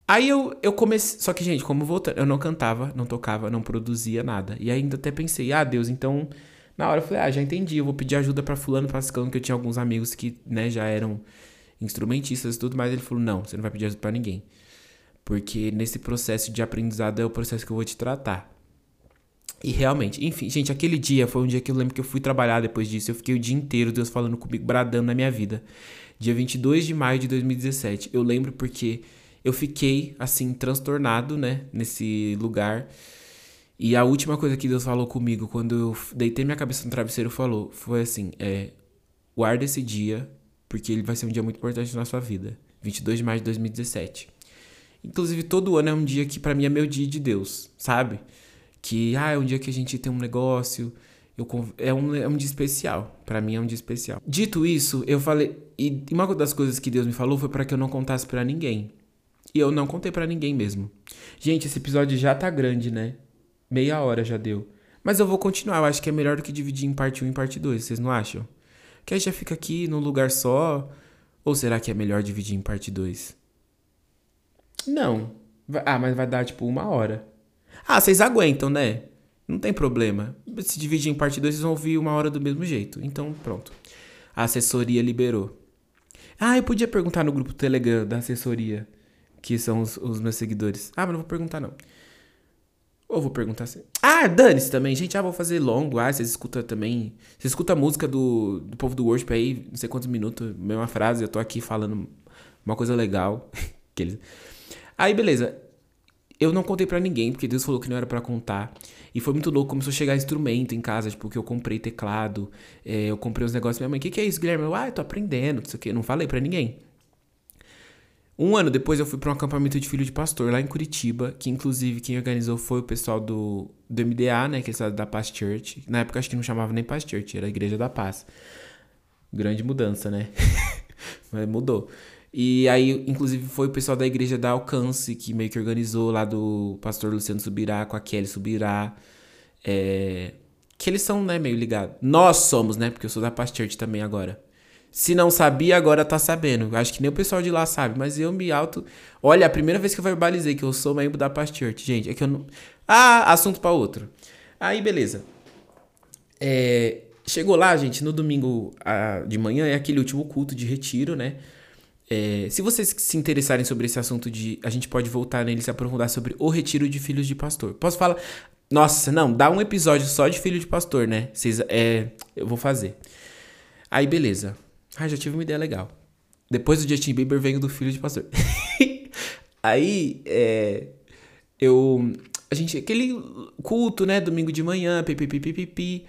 Aí eu, eu comecei. Só que, gente, como voltando, eu não cantava, não tocava, não produzia nada. E ainda até pensei, ah, Deus, então. Na hora eu falei, ah, já entendi, eu vou pedir ajuda para fulano, pra que eu tinha alguns amigos que, né, já eram instrumentistas e tudo, mas ele falou, não, você não vai pedir ajuda para ninguém. Porque nesse processo de aprendizado é o processo que eu vou te tratar. E realmente, enfim, gente, aquele dia foi um dia que eu lembro que eu fui trabalhar depois disso. Eu fiquei o dia inteiro, Deus falando comigo, bradando na minha vida. Dia 22 de maio de 2017. Eu lembro porque eu fiquei, assim, transtornado, né, nesse lugar. E a última coisa que Deus falou comigo quando eu deitei minha cabeça no travesseiro falou, foi assim, é, guarda esse dia, porque ele vai ser um dia muito importante na sua vida. 22 de maio de 2017. Inclusive, todo ano é um dia que para mim é meu dia de Deus, sabe? Que ah, é um dia que a gente tem um negócio, eu, é, um, é um dia especial. para mim é um dia especial. Dito isso, eu falei. E uma das coisas que Deus me falou foi para que eu não contasse para ninguém. E eu não contei para ninguém mesmo. Gente, esse episódio já tá grande, né? Meia hora já deu. Mas eu vou continuar. Eu acho que é melhor do que dividir em parte 1 e parte 2. Vocês não acham? Que aí já fica aqui num lugar só. Ou será que é melhor dividir em parte 2? Não. Ah, mas vai dar tipo uma hora. Ah, vocês aguentam, né? Não tem problema. Se dividir em parte 2, vocês vão ouvir uma hora do mesmo jeito. Então, pronto. A assessoria liberou. Ah, eu podia perguntar no grupo Telegram da assessoria, que são os, os meus seguidores. Ah, mas não vou perguntar, não. Ou vou perguntar assim. Ah, dane-se também, gente. Ah, vou fazer longo. Ah, vocês escutam também. Você escuta a música do, do povo do worship aí, não sei quantos minutos, mesma frase. Eu tô aqui falando uma coisa legal. Aí, beleza. Eu não contei para ninguém, porque Deus falou que não era para contar. E foi muito louco, começou a chegar instrumento em casa, tipo, que eu comprei teclado, é, eu comprei os negócios. Minha mãe, o que, que é isso, Guilherme? Eu, ah, eu tô aprendendo, não sei o que. Não falei para ninguém. Um ano depois eu fui para um acampamento de filho de pastor lá em Curitiba, que inclusive quem organizou foi o pessoal do, do MDA, né, que é da Paz Church. Na época acho que não chamava nem Paz Church, era a Igreja da Paz. Grande mudança, né? Mas mudou. E aí, inclusive, foi o pessoal da Igreja da Alcance que meio que organizou lá do pastor Luciano Subirá com a Kelly Subirá. É... Que eles são, né, meio ligados. Nós somos, né? Porque eu sou da Paz Church também agora. Se não sabia, agora tá sabendo. Acho que nem o pessoal de lá sabe, mas eu me auto. Olha, a primeira vez que eu verbalizei que eu sou membro da Past Church, gente, é que eu não. Ah, assunto para outro. Aí, beleza. É... Chegou lá, gente, no domingo de manhã, é aquele último culto de retiro, né? É... se vocês se interessarem sobre esse assunto de. A gente pode voltar nele e se aprofundar sobre o retiro de filhos de pastor. Posso falar. Nossa, não, dá um episódio só de filho de pastor, né? Vocês, é, eu vou fazer. Aí, beleza. Ah, já tive uma ideia legal. Depois do Justin Bieber, venho do filho de pastor. Aí, é, eu. A gente. Aquele culto, né? Domingo de manhã, pipipipipipi.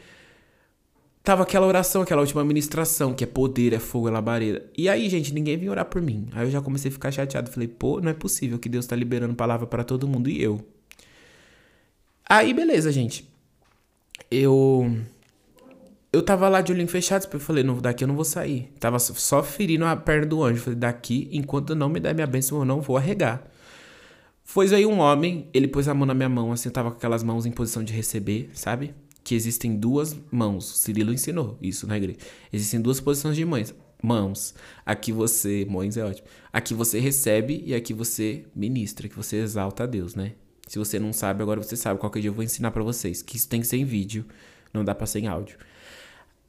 Tava aquela oração, aquela última ministração, que é poder, é fogo, é labareda. E aí, gente, ninguém vinha orar por mim. Aí eu já comecei a ficar chateado. Falei, pô, não é possível que Deus tá liberando palavra para todo mundo e eu. Aí, beleza, gente. Eu eu tava lá de olhinho fechado, eu falei, não, daqui eu não vou sair. Tava só ferindo a perna do anjo. Falei, daqui, enquanto não me der minha bênção, eu não vou arregar. Foi aí um homem, ele pôs a mão na minha mão, assim, tava com aquelas mãos em posição de receber, sabe? Que existem duas mãos. O Cirilo ensinou isso na igreja. Existem duas posições de mães. Mãos. Aqui você, mães é ótimo. Aqui você recebe e aqui você ministra, que você exalta a Deus, né? Se você não sabe, agora você sabe. Qualquer dia eu vou ensinar para vocês. Que isso tem que ser em vídeo, não dá pra ser em áudio.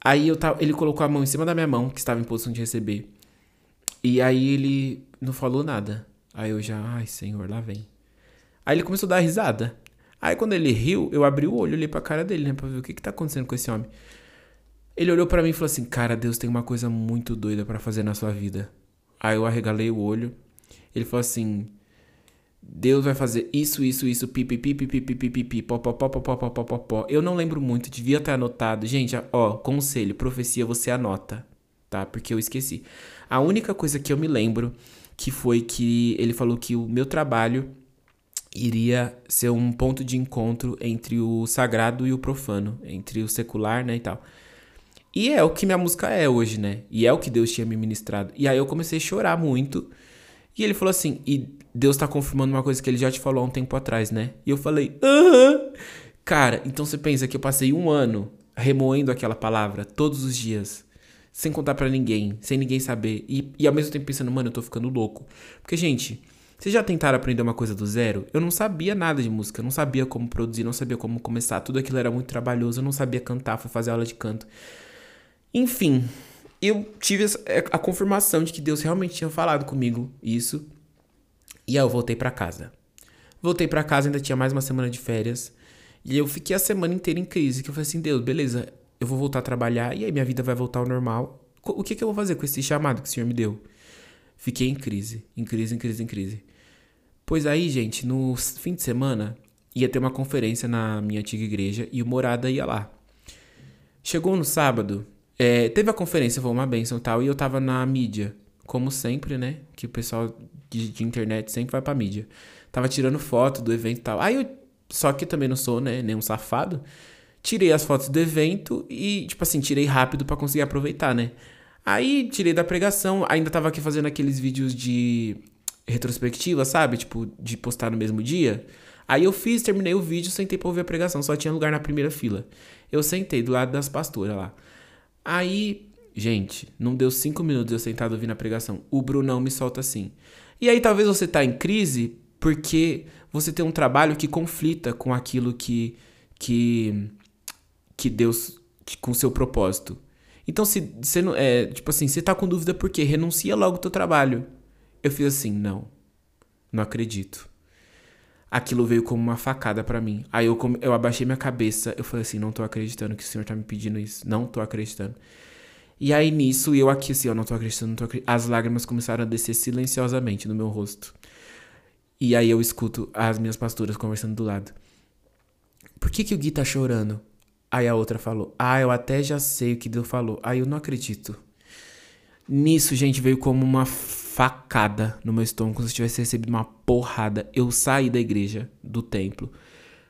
Aí eu tava, ele colocou a mão em cima da minha mão, que estava em posição de receber. E aí ele não falou nada. Aí eu já, ai senhor, lá vem. Aí ele começou a dar risada. Aí quando ele riu, eu abri o olho, olhei pra cara dele, né, pra ver o que que tá acontecendo com esse homem. Ele olhou para mim e falou assim: Cara, Deus tem uma coisa muito doida para fazer na sua vida. Aí eu arregalei o olho. Ele falou assim: Deus vai fazer isso, isso, isso, pipi, pipi, pipi, pipi, pipi, pó, pó, pó, pó, pó, pó, pó, pó. Eu não lembro muito, devia ter anotado. Gente, ó, conselho, profecia você anota, tá? Porque eu esqueci. A única coisa que eu me lembro que foi que ele falou que o meu trabalho iria ser um ponto de encontro entre o sagrado e o profano, entre o secular, né, e tal. E é o que minha música é hoje, né? E é o que Deus tinha me ministrado. E aí eu comecei a chorar muito. E ele falou assim: e Deus tá confirmando uma coisa que ele já te falou há um tempo atrás, né? E eu falei: aham. Cara, então você pensa que eu passei um ano remoendo aquela palavra todos os dias, sem contar para ninguém, sem ninguém saber, e, e ao mesmo tempo pensando, mano, eu tô ficando louco. Porque, gente, vocês já tentaram aprender uma coisa do zero? Eu não sabia nada de música, não sabia como produzir, não sabia como começar, tudo aquilo era muito trabalhoso, eu não sabia cantar, fui fazer aula de canto. Enfim, eu tive a confirmação de que Deus realmente tinha falado comigo isso e aí eu voltei para casa. Voltei para casa, ainda tinha mais uma semana de férias. E eu fiquei a semana inteira em crise. Que eu falei assim, Deus, beleza, eu vou voltar a trabalhar e aí minha vida vai voltar ao normal. O que, que eu vou fazer com esse chamado que o Senhor me deu? Fiquei em crise, em crise, em crise, em crise. Pois aí, gente, no fim de semana ia ter uma conferência na minha antiga igreja e o Morada ia lá. Chegou no sábado, é, teve a conferência, foi uma benção e tal, e eu tava na mídia como sempre, né? Que o pessoal de, de, internet sempre vai pra mídia. Tava tirando foto do evento e tal. Aí eu, só que também não sou, né, nenhum safado. Tirei as fotos do evento e, tipo assim, tirei rápido para conseguir aproveitar, né? Aí tirei da pregação, ainda tava aqui fazendo aqueles vídeos de retrospectiva, sabe? Tipo, de postar no mesmo dia. Aí eu fiz, terminei o vídeo, sentei pra ouvir a pregação, só tinha lugar na primeira fila. Eu sentei do lado das pastoras lá. Aí Gente, não deu cinco minutos eu sentado ouvindo a pregação. O Brunão me solta assim. E aí talvez você tá em crise porque você tem um trabalho que conflita com aquilo que que que Deus com seu propósito. Então, se você não. É, tipo assim, você tá com dúvida por quê? Renuncia logo o teu trabalho. Eu fiz assim, não. Não acredito. Aquilo veio como uma facada para mim. Aí eu, eu abaixei minha cabeça. Eu falei assim, não tô acreditando que o senhor tá me pedindo isso. Não tô acreditando. E aí nisso, eu aqui assim, eu não tô acreditando, não tô acreditando. As lágrimas começaram a descer silenciosamente no meu rosto. E aí eu escuto as minhas pastoras conversando do lado. Por que, que o Gui tá chorando? Aí a outra falou: Ah, eu até já sei o que Deus falou. Aí eu não acredito. Nisso, gente, veio como uma facada no meu estômago, como se eu tivesse recebido uma porrada. Eu saí da igreja, do templo,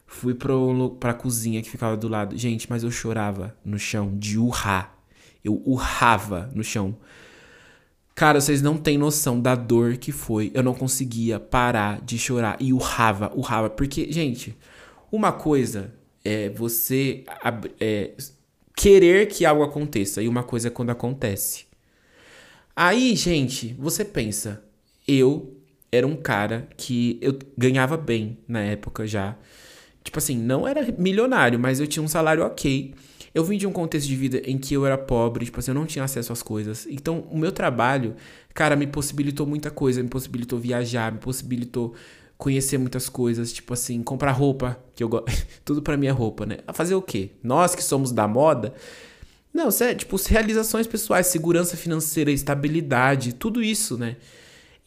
fui pro, pra cozinha que ficava do lado. Gente, mas eu chorava no chão, de urrar. Eu urrava no chão. Cara, vocês não têm noção da dor que foi. Eu não conseguia parar de chorar e urrava, urrava. Porque, gente, uma coisa é você é, querer que algo aconteça e uma coisa é quando acontece. Aí, gente, você pensa, eu era um cara que eu ganhava bem na época já. Tipo assim, não era milionário, mas eu tinha um salário ok. Eu vim de um contexto de vida em que eu era pobre, tipo assim, eu não tinha acesso às coisas. Então, o meu trabalho, cara, me possibilitou muita coisa, me possibilitou viajar, me possibilitou conhecer muitas coisas, tipo assim, comprar roupa, que eu gosto. Tudo para mim é roupa, né? A fazer o quê? Nós que somos da moda. Não, sério, tipo, realizações pessoais, segurança financeira, estabilidade, tudo isso, né?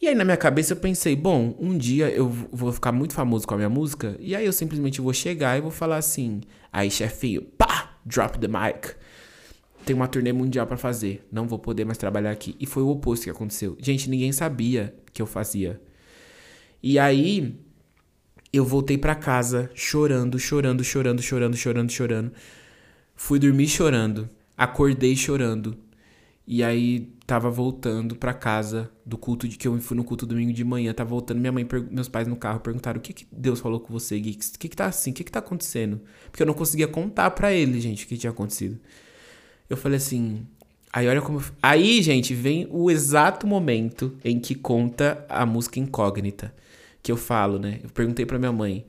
E aí na minha cabeça eu pensei, bom, um dia eu vou ficar muito famoso com a minha música, e aí eu simplesmente vou chegar e vou falar assim, aí chefinho, pá, drop the mic. Tem uma turnê mundial para fazer, não vou poder mais trabalhar aqui. E foi o oposto que aconteceu. Gente, ninguém sabia que eu fazia. E aí eu voltei para casa chorando, chorando, chorando, chorando, chorando, chorando. Fui dormir chorando, acordei chorando. E aí tava voltando para casa do culto de que eu fui no culto domingo de manhã, tava voltando, minha mãe, meus pais no carro perguntaram: "O que que Deus falou com você, Gui? O que que tá assim? O que que tá acontecendo?" Porque eu não conseguia contar para ele, gente, o que tinha acontecido. Eu falei assim: Aí olha como. Aí, gente, vem o exato momento em que conta a música incógnita que eu falo, né? Eu perguntei pra minha mãe.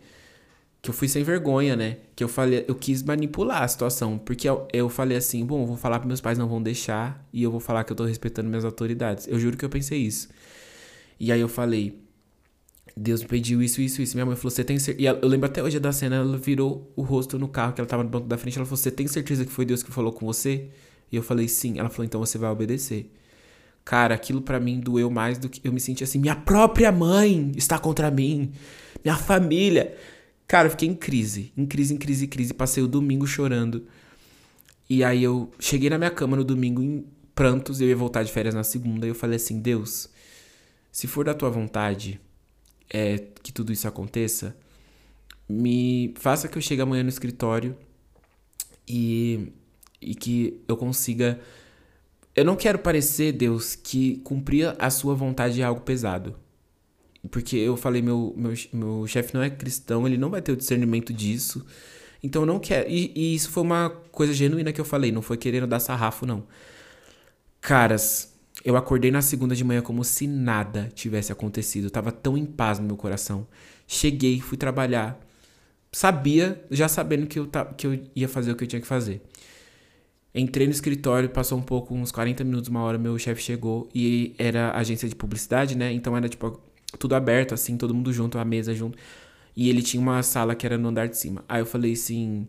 Que eu fui sem vergonha, né? Que eu falei, eu quis manipular a situação. Porque eu, eu falei assim, bom, vou falar para meus pais não vão deixar. E eu vou falar que eu tô respeitando minhas autoridades. Eu juro que eu pensei isso. E aí eu falei, Deus me pediu isso, isso, isso. Minha mãe falou, você tem certeza. E eu lembro até hoje da cena, ela virou o rosto no carro, que ela tava no banco da frente. Ela falou, você tem certeza que foi Deus que falou com você? E eu falei, sim. Ela falou, então você vai obedecer. Cara, aquilo para mim doeu mais do que eu me senti assim, minha própria mãe está contra mim, minha família. Cara, eu fiquei em crise, em crise, em crise, em crise. Passei o domingo chorando. E aí eu cheguei na minha cama no domingo em prantos, eu ia voltar de férias na segunda, e eu falei assim: "Deus, se for da tua vontade, é que tudo isso aconteça, me faça que eu chegue amanhã no escritório e e que eu consiga eu não quero parecer, Deus, que cumprir a sua vontade é algo pesado. Porque eu falei, meu, meu, meu chefe não é cristão, ele não vai ter o discernimento disso. Então eu não quero. E, e, isso foi uma coisa genuína que eu falei, não foi querendo dar sarrafo, não. Caras, eu acordei na segunda de manhã como se nada tivesse acontecido. Eu tava tão em paz no meu coração. Cheguei, fui trabalhar. Sabia, já sabendo que eu, que eu ia fazer o que eu tinha que fazer. Entrei no escritório, passou um pouco, uns 40 minutos, uma hora, meu chefe chegou e era agência de publicidade, né? Então era tipo tudo aberto, assim, todo mundo junto, a mesa junto. E ele tinha uma sala que era no andar de cima. Aí eu falei assim.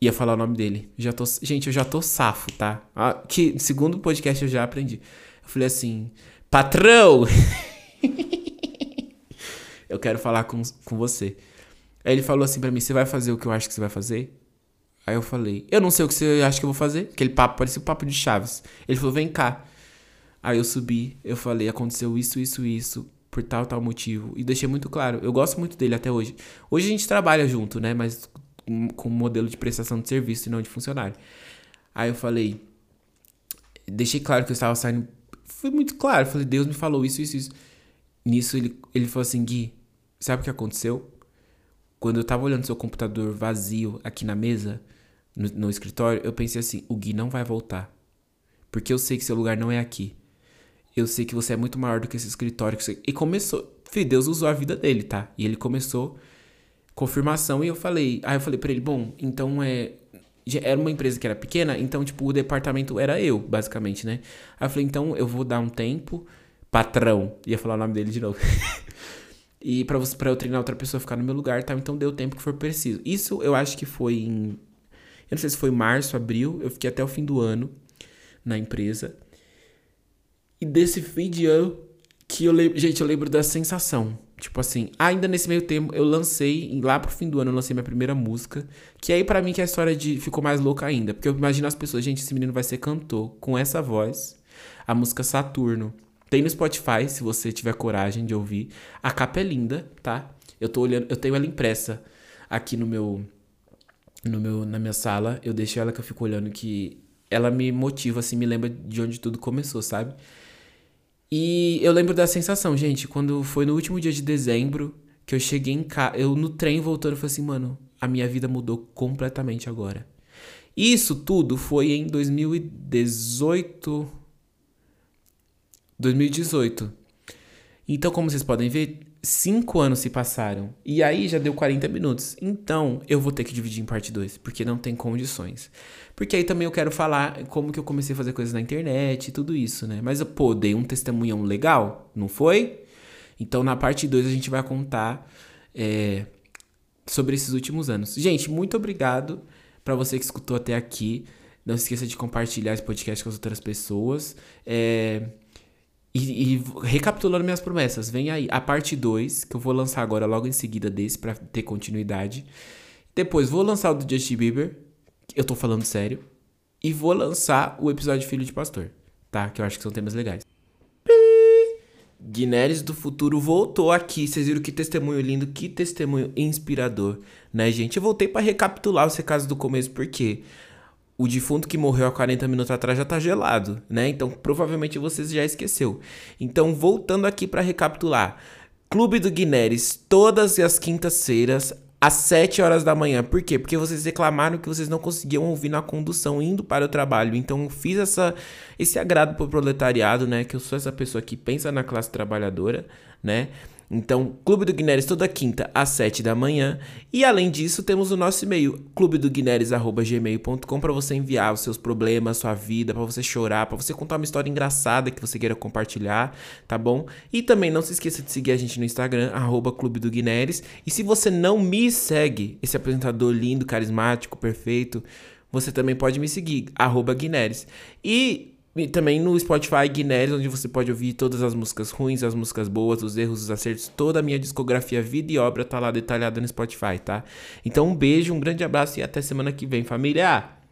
Ia falar o nome dele. Já tô, gente, eu já tô safo, tá? Ah, que segundo podcast eu já aprendi. Eu falei assim: Patrão! eu quero falar com, com você. Aí ele falou assim para mim: Você vai fazer o que eu acho que você vai fazer? Aí eu falei, eu não sei o que você acha que eu vou fazer. Aquele papo, parecia o papo de Chaves. Ele falou, vem cá. Aí eu subi, eu falei, aconteceu isso, isso, isso, por tal, tal motivo. E deixei muito claro, eu gosto muito dele até hoje. Hoje a gente trabalha junto, né? Mas com modelo de prestação de serviço e não de funcionário. Aí eu falei, deixei claro que eu estava saindo. Foi muito claro, falei, Deus me falou isso, isso, isso. Nisso ele, ele falou assim, Gui, sabe o que aconteceu? Quando eu tava olhando seu computador vazio aqui na mesa, no, no escritório, eu pensei assim: o Gui não vai voltar. Porque eu sei que seu lugar não é aqui. Eu sei que você é muito maior do que esse escritório. Que você... E começou. Filho, Deus usou a vida dele, tá? E ele começou confirmação e eu falei. Aí eu falei pra ele: bom, então é. era uma empresa que era pequena, então, tipo, o departamento era eu, basicamente, né? Aí eu falei, então eu vou dar um tempo, patrão, ia falar o nome dele de novo. e pra, você, pra eu treinar outra pessoa ficar no meu lugar, tá? Então deu o tempo que for preciso. Isso eu acho que foi em. Eu não sei se foi março, abril, eu fiquei até o fim do ano na empresa. E desse fim de ano que eu lembro. Gente, eu lembro da sensação. Tipo assim, ainda nesse meio tempo eu lancei, lá pro fim do ano eu lancei minha primeira música. Que aí para mim que a história de ficou mais louca ainda. Porque eu imagino as pessoas, gente, esse menino vai ser cantor com essa voz. A música Saturno. Tem no Spotify, se você tiver coragem de ouvir. A capa é linda, tá? Eu tô olhando, eu tenho ela impressa aqui no meu no meu na minha sala. Eu deixo ela que eu fico olhando que ela me motiva assim, me lembra de onde tudo começou, sabe? E eu lembro da sensação, gente, quando foi no último dia de dezembro que eu cheguei em casa, eu no trem voltando, eu falei assim, mano, a minha vida mudou completamente agora. Isso tudo foi em 2018. 2018. Então, como vocês podem ver, cinco anos se passaram. E aí já deu 40 minutos. Então, eu vou ter que dividir em parte 2, porque não tem condições. Porque aí também eu quero falar como que eu comecei a fazer coisas na internet e tudo isso, né? Mas, pô, dei um testemunhão legal, não foi? Então, na parte 2 a gente vai contar é, sobre esses últimos anos. Gente, muito obrigado para você que escutou até aqui. Não se esqueça de compartilhar esse podcast com as outras pessoas. É, e, e, recapitulando minhas promessas, vem aí a parte 2, que eu vou lançar agora logo em seguida desse para ter continuidade. Depois vou lançar o do Justin Bieber, eu tô falando sério. E vou lançar o episódio Filho de Pastor, tá? Que eu acho que são temas legais. Guinness do futuro voltou aqui. Vocês viram que testemunho lindo, que testemunho inspirador, né, gente? Eu voltei para recapitular os recados do começo, porque o defunto que morreu há 40 minutos atrás já tá gelado, né? Então, provavelmente você já esqueceu. Então, voltando aqui para recapitular. Clube do Guinness, todas as quintas-feiras, às 7 horas da manhã. Por quê? Porque vocês reclamaram que vocês não conseguiam ouvir na condução indo para o trabalho. Então fiz essa, esse agrado pro proletariado, né? Que eu sou essa pessoa que pensa na classe trabalhadora, né? Então, Clube do Guinness toda quinta às 7 da manhã. E além disso, temos o nosso e-mail, clubedoguinness@gmail.com para você enviar os seus problemas, sua vida, para você chorar, para você contar uma história engraçada que você queira compartilhar, tá bom? E também não se esqueça de seguir a gente no Instagram arroba Clube do Guinness. E se você não me segue, esse apresentador lindo, carismático, perfeito, você também pode me seguir, arroba. E e também no Spotify Guinness, onde você pode ouvir todas as músicas ruins, as músicas boas, os erros, os acertos, toda a minha discografia, vida e obra tá lá detalhada no Spotify, tá? Então um beijo, um grande abraço e até semana que vem, família!